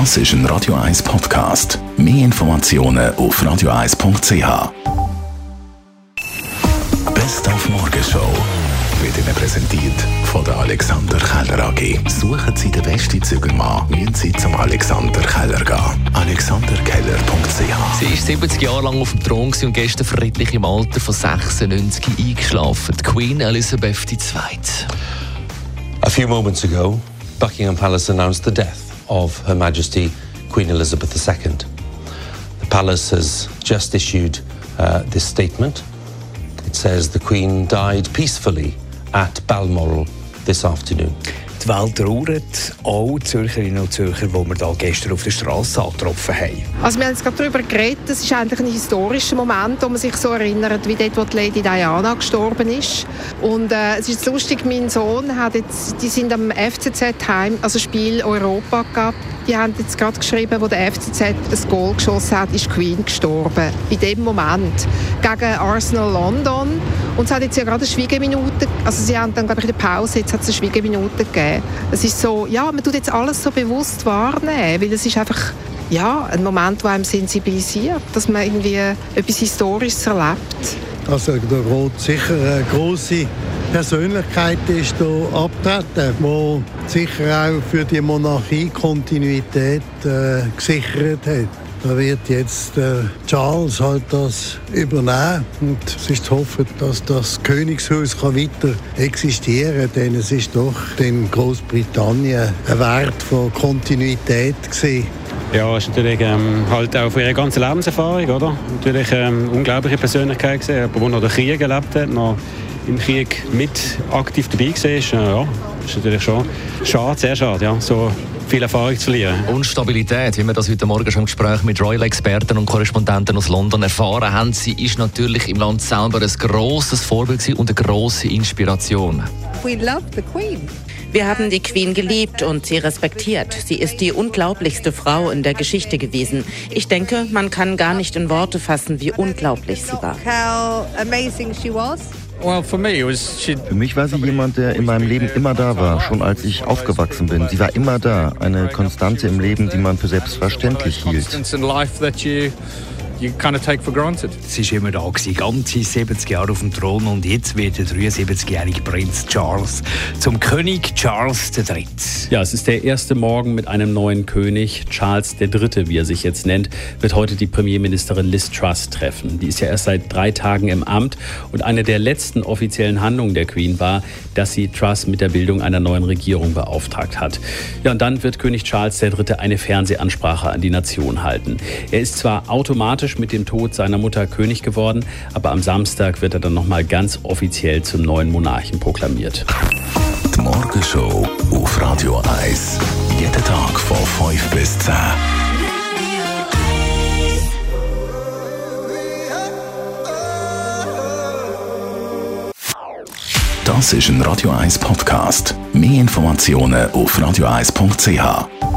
Das ist ein Radio 1 Podcast. Mehr Informationen auf radio1.ch. Best auf Morgenshow wird Ihnen präsentiert von der Alexander Keller AG. Suchen Sie den besten Zügelmann, müssen Sie zum Alexander Keller gehen. AlexanderKeller.ch Sie ist 70 Jahre lang auf dem Thron und gestern friedlich im Alter von 96 eingeschlafen. Die Queen Elizabeth II. A few moments ago, Buckingham Palace announced the death of Her Majesty Queen Elizabeth II. The palace has just issued uh, this statement. It says the Queen died peacefully at Balmoral this afternoon. Die Welt trauert, auch Zürcherinnen und Zürcher, die wir da gestern auf der Straße angetroffen haben. Also wir haben gerade darüber geredet, das ist eigentlich ein historischer Moment, wo man sich so erinnert, wie dort, wo die Lady Diana gestorben ist. Und äh, es ist lustig, mein Sohn hat jetzt, die sind am FCZ Heim, also Spiel Europa gehabt. Die haben jetzt gerade geschrieben, wo der FCZ ein Goal geschossen hat, ist Queen gestorben. In dem Moment. Gegen Arsenal London. Und es hat jetzt ja gerade eine Schwiegeminute, also sie haben dann, glaube ich, in der Pause, jetzt hat es eine Schwiegeminute gegeben. Es ist so, ja, man tut jetzt alles so bewusst wahrnehmen, weil es ist einfach, ja, ein Moment, der einem sensibilisiert, dass man irgendwie etwas Historisches erlebt. Also da geht sicher eine grosse Persönlichkeit ist hier abtreten, die sicher auch für die Monarchie Kontinuität äh, gesichert hat. Da wird jetzt äh, Charles halt das übernehmen und es ist zu hoffen, dass das Königshaus kann weiter existieren kann, denn es ist doch in Großbritannien ein Wert von Kontinuität gewesen. Ja, ist natürlich ähm, halt auch für ihre ganze Lebenserfahrung, oder? Natürlich ähm, unglaubliche Persönlichkeit gesehen, aber wo noch den Krieg erlebt hat, noch im Krieg mit aktiv dabei war, äh, ja, ist natürlich schon schade, sehr schade, ja, so viel Erfahrung zu verlieren. Unstabilität, wie wir das heute Morgen schon im Gespräch mit Royal-Experten und Korrespondenten aus London erfahren haben, sie ist natürlich im Land selber ein grosses Vorbild und eine grosse Inspiration. We love the Queen. Wir haben die Queen geliebt und sie respektiert. Sie ist die unglaublichste Frau in der Geschichte gewesen. Ich denke, man kann gar nicht in Worte fassen, wie unglaublich sie war. Für mich war sie jemand, der in meinem Leben immer da war, schon als ich aufgewachsen bin. Sie war immer da, eine Konstante im Leben, die man für selbstverständlich hielt you kind of take for granted. Sie war immer da, gewesen, ganze 70 Jahre auf dem Thron und jetzt wird der 73-jährige Prinz Charles zum König Charles III. Ja, es ist der erste Morgen mit einem neuen König. Charles III., wie er sich jetzt nennt, wird heute die Premierministerin Liz Truss treffen. Die ist ja erst seit drei Tagen im Amt und eine der letzten offiziellen Handlungen der Queen war, dass sie Truss mit der Bildung einer neuen Regierung beauftragt hat. Ja, und dann wird König Charles III. eine Fernsehansprache an die Nation halten. Er ist zwar automatisch mit dem Tod seiner Mutter König geworden, aber am Samstag wird er dann nochmal ganz offiziell zum neuen Monarchen proklamiert. Die Morgenshow auf Radio 1. Jeden Tag von 5 bis 10. Das ist ein Radio 1 Podcast. Mehr Informationen auf radio1.ch.